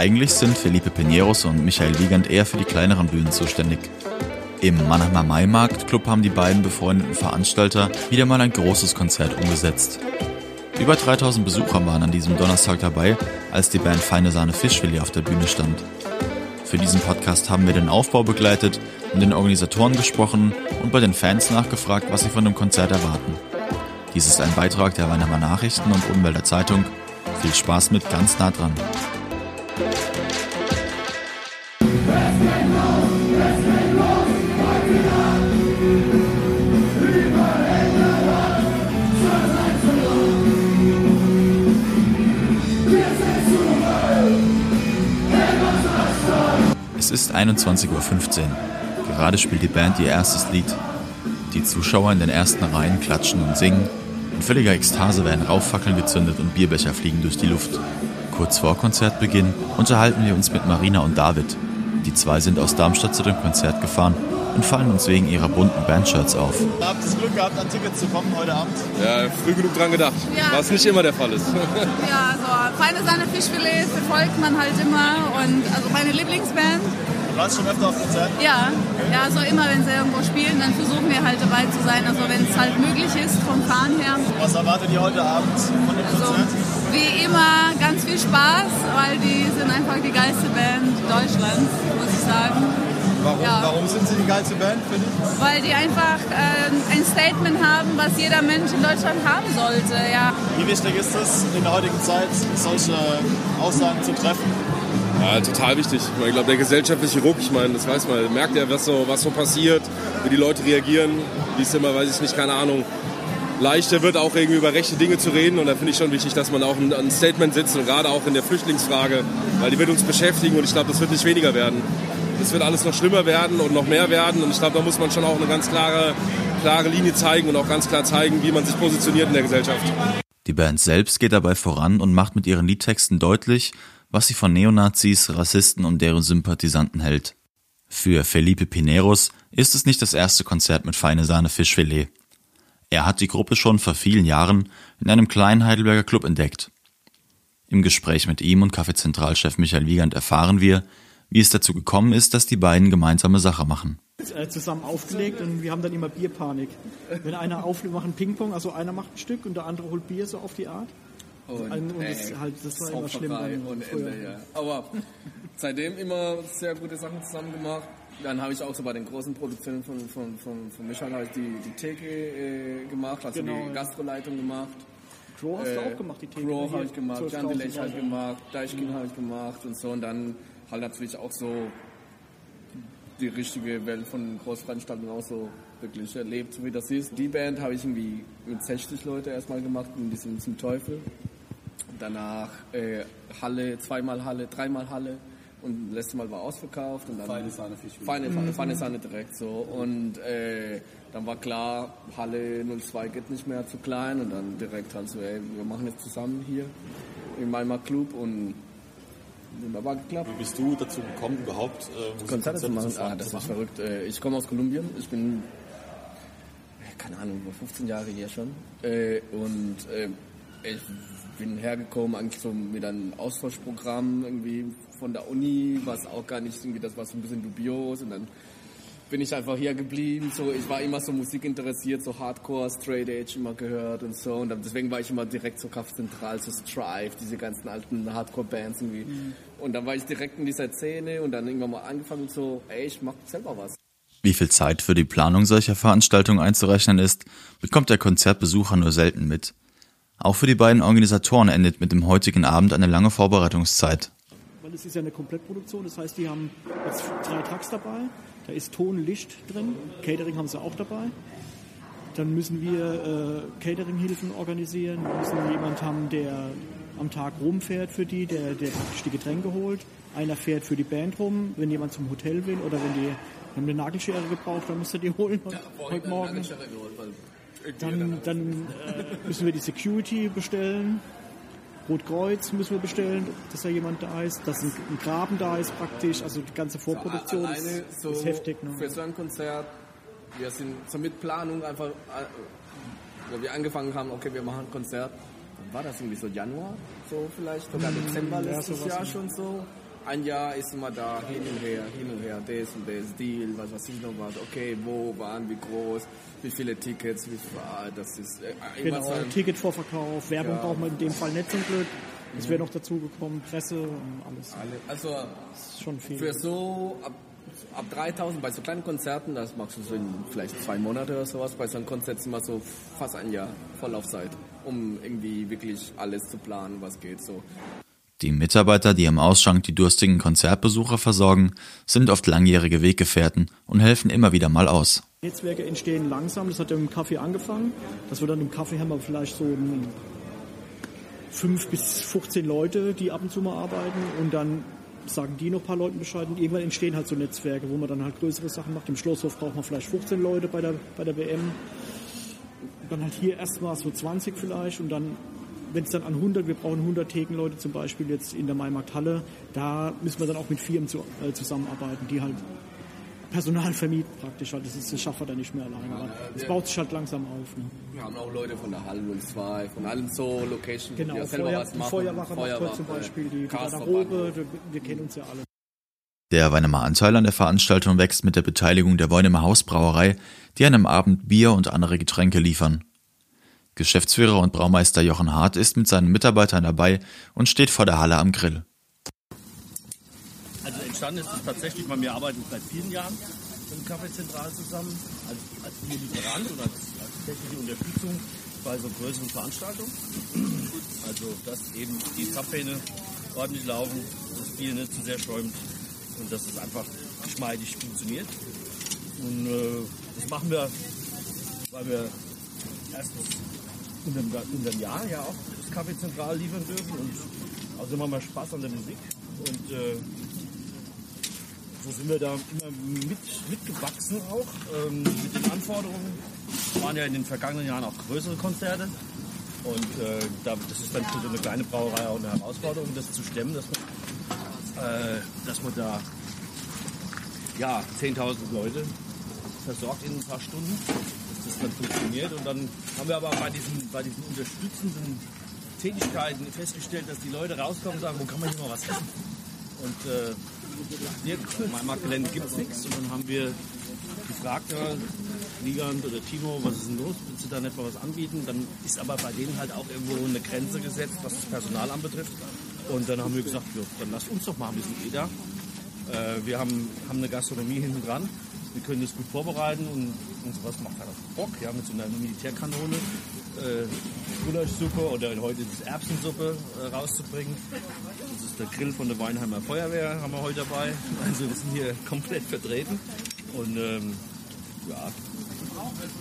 Eigentlich sind Felipe Pineros und Michael Wiegand eher für die kleineren Bühnen zuständig. Im Mannheimer Maimarkt Club haben die beiden befreundeten Veranstalter wieder mal ein großes Konzert umgesetzt. Über 3000 Besucher waren an diesem Donnerstag dabei, als die Band Feine Sahne Fischfilet auf der Bühne stand. Für diesen Podcast haben wir den Aufbau begleitet und den Organisatoren gesprochen und bei den Fans nachgefragt, was sie von dem Konzert erwarten. Dies ist ein Beitrag der Weinheimer Nachrichten und Umwälder Zeitung. Viel Spaß mit ganz nah dran. Es ist 21.15 Uhr. Gerade spielt die Band ihr erstes Lied. Die Zuschauer in den ersten Reihen klatschen und singen. In völliger Ekstase werden Rauchfackeln gezündet und Bierbecher fliegen durch die Luft. Kurz vor Konzertbeginn unterhalten wir uns mit Marina und David. Die zwei sind aus Darmstadt zu dem Konzert gefahren und fallen uns wegen ihrer bunten Bandshirts auf. Habt ihr das Glück gehabt, an Tickets zu kommen heute Abend? Ja, früh genug dran gedacht, Ja. was nicht immer der Fall ist. Ja, so feine Sahne Fischfilet verfolgt man halt immer und also meine Lieblingsband. Du warst schon öfter auf Konzerten? Ja, ja, so immer wenn sie irgendwo spielen, dann versuchen wir halt dabei zu sein. Also wenn es halt möglich ist vom Fahren her. Was erwartet ihr heute Abend von dem Also Konzert? wie immer viel Spaß, weil die sind einfach die geilste Band Deutschlands, muss ich sagen. Warum, ja. warum sind sie die geilste Band für dich? Weil die einfach äh, ein Statement haben, was jeder Mensch in Deutschland haben sollte. Ja. Wie wichtig ist es in der heutigen Zeit, solche Aussagen zu treffen? Ja, total wichtig. Ich glaube, der gesellschaftliche Ruck, ich meine, das weiß man, man merkt ja, was so, was so passiert, wie die Leute reagieren, wie es immer, weiß ich nicht, keine Ahnung, leichter wird, auch irgendwie über rechte Dinge zu reden. Und da finde ich schon wichtig, dass man auch ein, Statement setzt und gerade auch in der Flüchtlingsfrage, weil die wird uns beschäftigen und ich glaube, das wird nicht weniger werden. Das wird alles noch schlimmer werden und noch mehr werden und ich glaube, da muss man schon auch eine ganz klare, klare Linie zeigen und auch ganz klar zeigen, wie man sich positioniert in der Gesellschaft. Die Band selbst geht dabei voran und macht mit ihren Liedtexten deutlich, was sie von Neonazis, Rassisten und deren Sympathisanten hält. Für Felipe Pineros ist es nicht das erste Konzert mit feine Sahne Fischfilet. Er hat die Gruppe schon vor vielen Jahren in einem kleinen Heidelberger Club entdeckt. Im Gespräch mit ihm und Kaffeezentralchef Michael Wiegand erfahren wir, wie es dazu gekommen ist, dass die beiden gemeinsame Sache machen. äh, zusammen aufgelegt und wir haben dann immer Bierpanik. Wenn einer auflegt, machen Ping-Pong, also einer macht ein Stück und der andere holt Bier so auf die Art. Und, Und das ey, halt- das war immer schlimm früher. Ende, ja. Aber seitdem immer sehr gute Sachen zusammen gemacht. Dann habe ich auch so bei den großen Produktionen von, von, von, von Michael ich die, die Theke äh, gemacht, also Genau, die ja. Gastroleitung gemacht. Crow hast du auch gemacht, die Theke. Hier, habe ich gemacht, 12.000 Jan Delech habe ich gemacht, Deichkind habe ich gemacht und so. Und dann halt natürlich auch so die richtige Welt von Großveranstaltungen auch so wirklich erlebt, so wie das ist. Die Band habe ich irgendwie mit 60 Leute erstmal gemacht, in diesem zum Teufel. Danach äh, Halle, zweimal Halle, dreimal Halle und das letzte Mal war ausverkauft und dann feine Sahne feine, feine, feine Sahne direkt so und äh, dann war klar Halle 02 geht nicht mehr zu klein und dann direkt halt so ey, wir machen jetzt zusammen hier in meinem Club und wunderbar geklappt. Wie bist du dazu gekommen, überhaupt äh, Konzerte zu machen. Ah, das ist verrückt. Äh, Ich komme aus Kolumbien. Ich bin, äh, keine Ahnung, über 15 Jahre hier schon. Äh, Und äh, ich bin hergekommen eigentlich so mit einem Austauschprogramm irgendwie von der Uni, was auch gar nicht irgendwie, das war so ein bisschen dubios und dann bin ich einfach hier geblieben. So, ich war immer so Musik interessiert, so Hardcore, Straight Edge immer gehört und so. Und deswegen war ich immer direkt so Kraftzentral, so Strive, diese ganzen alten Hardcore-Bands irgendwie. Und dann war ich direkt in dieser Szene und dann irgendwann mal angefangen so, ey, ich mach selber was. Wie viel Zeit für die Planung solcher Veranstaltungen einzurechnen ist, bekommt der Konzertbesucher nur selten mit. Auch für die beiden Organisatoren endet mit dem heutigen Abend eine lange Vorbereitungszeit. Weil es ist ja eine Komplettproduktion, das heißt, die haben jetzt drei Tracks dabei, da ist Ton, Licht drin, Catering haben sie auch dabei. Dann müssen wir äh, Catering-Hilfen organisieren, wir müssen jemand haben, der am Tag rumfährt für die, der, der praktisch die Getränke holt. Einer fährt für die Band rum, wenn jemand zum Hotel will oder wenn die haben eine Nagelschere gebraucht, dann musst du die holen heute Morgen. Dann, dann äh, müssen wir die Security bestellen. Rotkreuz müssen wir bestellen, dass da jemand da ist, dass ein, ein Graben da ist praktisch. Also die ganze Vorproduktion ist, Alleine so ist heftig. für Ne? so ein Konzert, wir sind so mit Planung einfach, äh, wo wir angefangen haben, okay, wir machen ein Konzert, dann war das irgendwie so Januar, so vielleicht, sogar Dezember ja, letztes sowas, Jahr ja. schon so. Ein Jahr ist immer da, hin und her, hin und her, das und das, Deal, was weiß ich noch was, okay, wo, wann, wie groß, wie viele Tickets, wie viel, das ist äh, Genau, so ein- Ticketvorverkauf, Werbung Ja. braucht man in dem Fall nicht zum Glück. Es wäre noch dazu gekommen, Presse und alles. Also Das ist schon viel. für so ab, ab 3000 bei so kleinen Konzerten, das machst du so in vielleicht zwei Monate oder sowas, bei so einem Konzert ist immer so fast ein Jahr Vorlaufzeit, um irgendwie wirklich alles zu planen, was geht so. Die Mitarbeiter, die im Ausschank die durstigen Konzertbesucher versorgen, sind oft langjährige Weggefährten und helfen immer wieder mal aus. Netzwerke entstehen langsam, das hat ja im Kaffee angefangen. Dass wir dann im Kaffee haben wir vielleicht so fünf bis 15 Leute, die ab und zu mal arbeiten und dann sagen die noch ein paar Leuten Bescheid und irgendwann entstehen halt so Netzwerke, wo man dann halt größere Sachen macht. Im Schlosshof braucht man vielleicht 15 Leute bei der, bei der WM. Dann halt hier erstmal so 20 vielleicht und dann, wenn es dann an 100, wir brauchen 100 Thekenleute zum Beispiel jetzt in der Maimarkthalle, da müssen wir dann auch mit Firmen zu, äh, zusammenarbeiten, die halt Personal vermieten praktisch. Halt. Das, ist, das schaffen wir dann nicht mehr alleine. Aber es baut sich halt langsam auf. Ne? Wir haben auch Leute von der Halle 02, von allen so Locations, Genau, die ja selber Feuer, was machen. Feuerwache macht heute zum Beispiel, die, die Garderobe, wir, wir kennen uns ja alle. Der Weinemer Anteil an der Veranstaltung wächst mit der Beteiligung der Weinemer Hausbrauerei, die an einem Abend Bier und andere Getränke liefern. Geschäftsführer und Braumeister Jochen Hart ist mit seinen Mitarbeitern dabei und steht vor der Halle am Grill. Also entstanden ist es tatsächlich, weil wir arbeiten seit vielen Jahren im Café Zentral zusammen, als, als Bierlieferant und als, als technische Unterstützung bei so größeren Veranstaltungen. Also dass eben die Zapfhähne ordentlich laufen, das Bier nicht zu sehr schäumt und dass es einfach geschmeidig funktioniert. Und äh, das machen wir, weil wir erstens in dem, in dem Jahr ja auch das Café Zentral liefern dürfen und außerdem haben wir Spaß an der Musik und äh, so sind wir da immer mit, mitgewachsen auch ähm, mit den Anforderungen. Es waren ja in den vergangenen Jahren auch größere Konzerte und äh, da, das ist dann für so eine kleine Brauerei auch eine Herausforderung, das zu stemmen, dass man, äh, dass man da ja, 10.000 Leute versorgt in ein paar Stunden, dass das dann funktioniert. Und dann haben wir aber bei diesen, bei diesen unterstützenden Tätigkeiten festgestellt, dass die Leute rauskommen und sagen, wo kann man hier mal was essen? Und äh, hier, in Marktgelände gibt es nichts. Und dann haben wir gefragt, ja, Wiegand oder Timo, was ist denn los? Willst du da nicht mal was anbieten? Dann ist aber bei denen halt auch irgendwo eine Grenze gesetzt, was das Personal anbetrifft. Und dann haben wir gesagt, ja, dann lasst uns doch mal ein bisschen EDA. Äh, wir haben, haben eine Gastronomie hinten dran. Wir können das gut vorbereiten und, und sowas macht halt auch Bock. Ja, mit so einer Militärkanone äh, Gulaschsuppe oder heute ist es Erbsensuppe äh, rauszubringen. Das ist der Grill von der Weinheimer Feuerwehr, haben wir heute dabei. Also wir sind hier komplett vertreten. Und ähm, ja,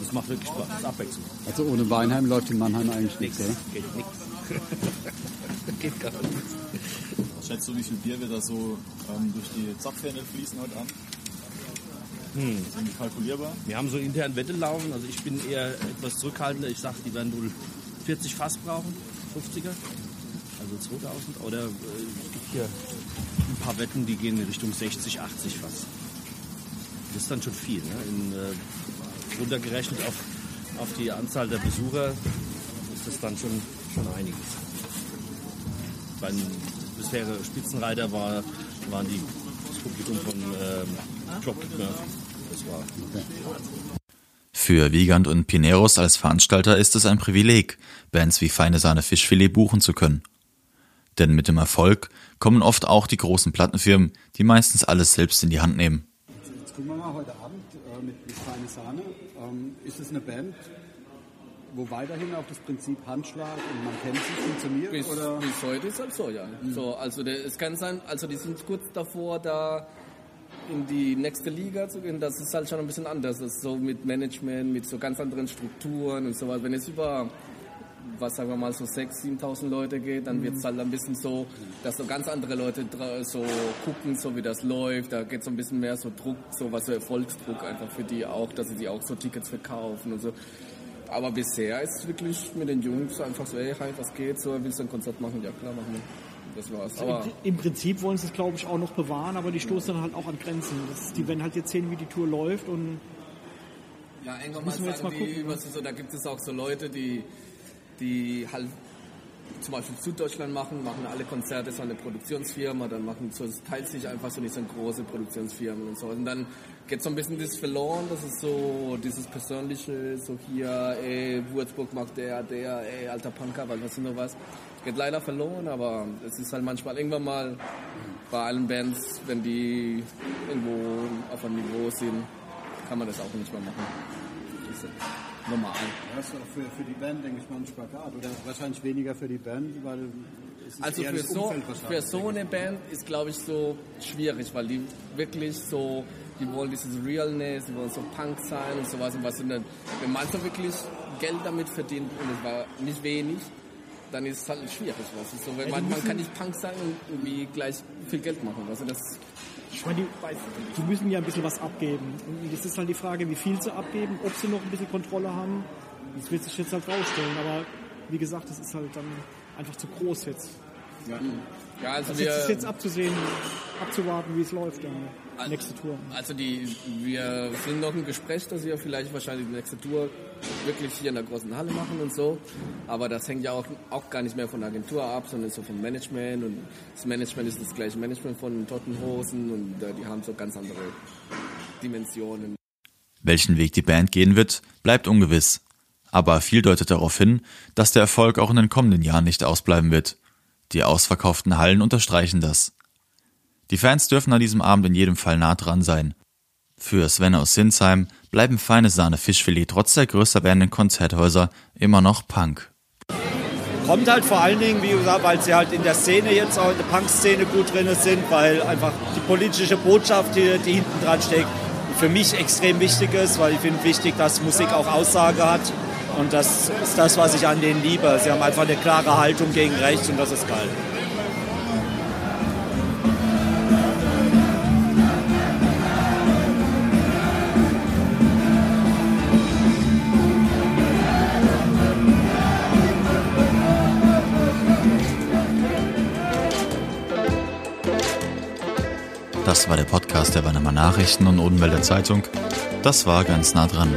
das macht wirklich Spaß. Das ist Abwechslung. Also ohne Weinheim läuft in Mannheim eigentlich nichts, oder? Geht nichts. Geht gar nichts. Was schätzt du, wie viel Bier wird da so ähm, durch die Zapfhähne fließen heute an? Hm. Ist irgendwie kalkulierbar? Wir haben so intern Wette laufen. Also ich bin eher etwas zurückhaltender. Ich sage, die werden wohl 40 Fass brauchen, 50er, also 2000. Oder äh, es gibt hier ein paar Wetten, die gehen in Richtung 60, 80 Fass. Das ist dann schon viel. Ne? In, äh, runtergerechnet auf, auf die Anzahl der Besucher ist das dann schon, schon einiges. Beim bisherige Spitzenreiter war, waren die, das Publikum von ähm, Das war Für Wiegand und Pineros als Veranstalter ist es ein Privileg, Bands wie Feine Sahne Fischfilet buchen zu können. Denn mit dem Erfolg kommen oft auch die großen Plattenfirmen, die meistens alles selbst in die Hand nehmen. Jetzt gucken wir mal heute Abend äh, mit, mit Feine Sahne. Ähm, ist es eine Band, wo weiterhin auch das Prinzip Handschlag und man kennt sich funktioniert? Bis, oder? bis heute ist halt so, ja. So, also der, es kann sein, also die sind kurz davor, da in die nächste Liga zu gehen. Das ist halt schon ein bisschen anders. Das ist so mit Management, mit so ganz anderen Strukturen und so weiter. Wenn es über, was sagen wir mal, so 6.000, 7.000 Leute geht, dann wird es halt ein bisschen so, dass so ganz andere Leute so gucken, so wie das läuft. Da geht so ein bisschen mehr so Druck, so was so Erfolgsdruck einfach für die auch, dass sie die auch so Tickets verkaufen und so. Aber bisher ist es wirklich mit den Jungs einfach so, hey, hi, was geht? So, willst du ein Konzert machen? Ja, klar, machen wir. Das war's. Aber Im Prinzip wollen sie es, glaube ich, auch noch bewahren, aber die stoßen dann halt auch an Grenzen. Das die werden halt jetzt sehen, wie die Tour läuft und ja, irgendwann mal müssen wir jetzt sagen mal gucken, ne? was ist so, da gibt es auch so Leute, die, die halt zum Beispiel Süddeutschland machen, machen alle Konzerte so eine Produktionsfirma, dann machen so, teilt sich einfach so nicht so große Produktionsfirmen und so. Und dann geht so ein bisschen das verloren, das ist so dieses persönliche, so hier, ey, Würzburg mag der, der, ey, alter Punker, weil was ist noch was. Geht leider verloren, aber es ist halt manchmal irgendwann mal bei allen Bands, wenn die irgendwo auf einem Niveau sind, kann man das auch nicht mehr machen. Normal. Das ist auch für, für die Band, denke ich mal, ein Spagat. Oder wahrscheinlich weniger für die Band, weil es ist Also für so, für so eine Band ist, glaube ich, so schwierig, weil die wirklich so, die wollen dieses Realness, die wollen so Punk sein und sowas. Und was sind dann, wenn man so wirklich Geld damit verdient und es war nicht wenig, dann ist es halt schwierig. Weißt du? so, wenn man, man kann nicht Punk sein und irgendwie gleich viel Geld machen. Also das, Ich meine, die, die müssen ja ein bisschen was abgeben. Und das ist halt die Frage, wie viel sie abgeben, ob sie noch ein bisschen Kontrolle haben. Das wird sich jetzt halt rausstellen. Aber wie gesagt, das ist halt dann einfach zu groß jetzt. Ja, also Also jetzt ist wir, jetzt abzusehen, abzuwarten, wie es läuft, dann nächste Tour. also die, wir sind noch im Gespräch, dass wir vielleicht wahrscheinlich die nächste Tour wirklich hier in der großen Halle machen und so. Aber das hängt ja auch, auch gar nicht mehr von der Agentur ab, sondern so vom Management. Und das Management ist das gleiche Management von Tottenhosen und äh, die haben so ganz andere Dimensionen. Welchen Weg die Band gehen wird, bleibt ungewiss. Aber viel deutet darauf hin, dass der Erfolg auch in den kommenden Jahren nicht ausbleiben wird. Die ausverkauften Hallen unterstreichen das. Die Fans dürfen an diesem Abend in jedem Fall nah dran sein. Für Sven aus Sinsheim bleiben feine Sahne Fischfilet trotz der größer werdenden Konzerthäuser immer noch Punk. Kommt halt vor allen Dingen, wie gesagt, weil sie halt in der Szene jetzt auch in der Punk-Szene gut drin sind, weil einfach die politische Botschaft, die, die hinten dran steckt, für mich extrem wichtig ist, weil ich finde wichtig, dass Musik auch Aussage hat. Und das ist das, was ich an denen liebe. Sie haben einfach eine klare Haltung gegen rechts und das ist geil. Das war der Podcast der Weinemer Nachrichten und Odenwälder Zeitung. Das war ganz nah dran.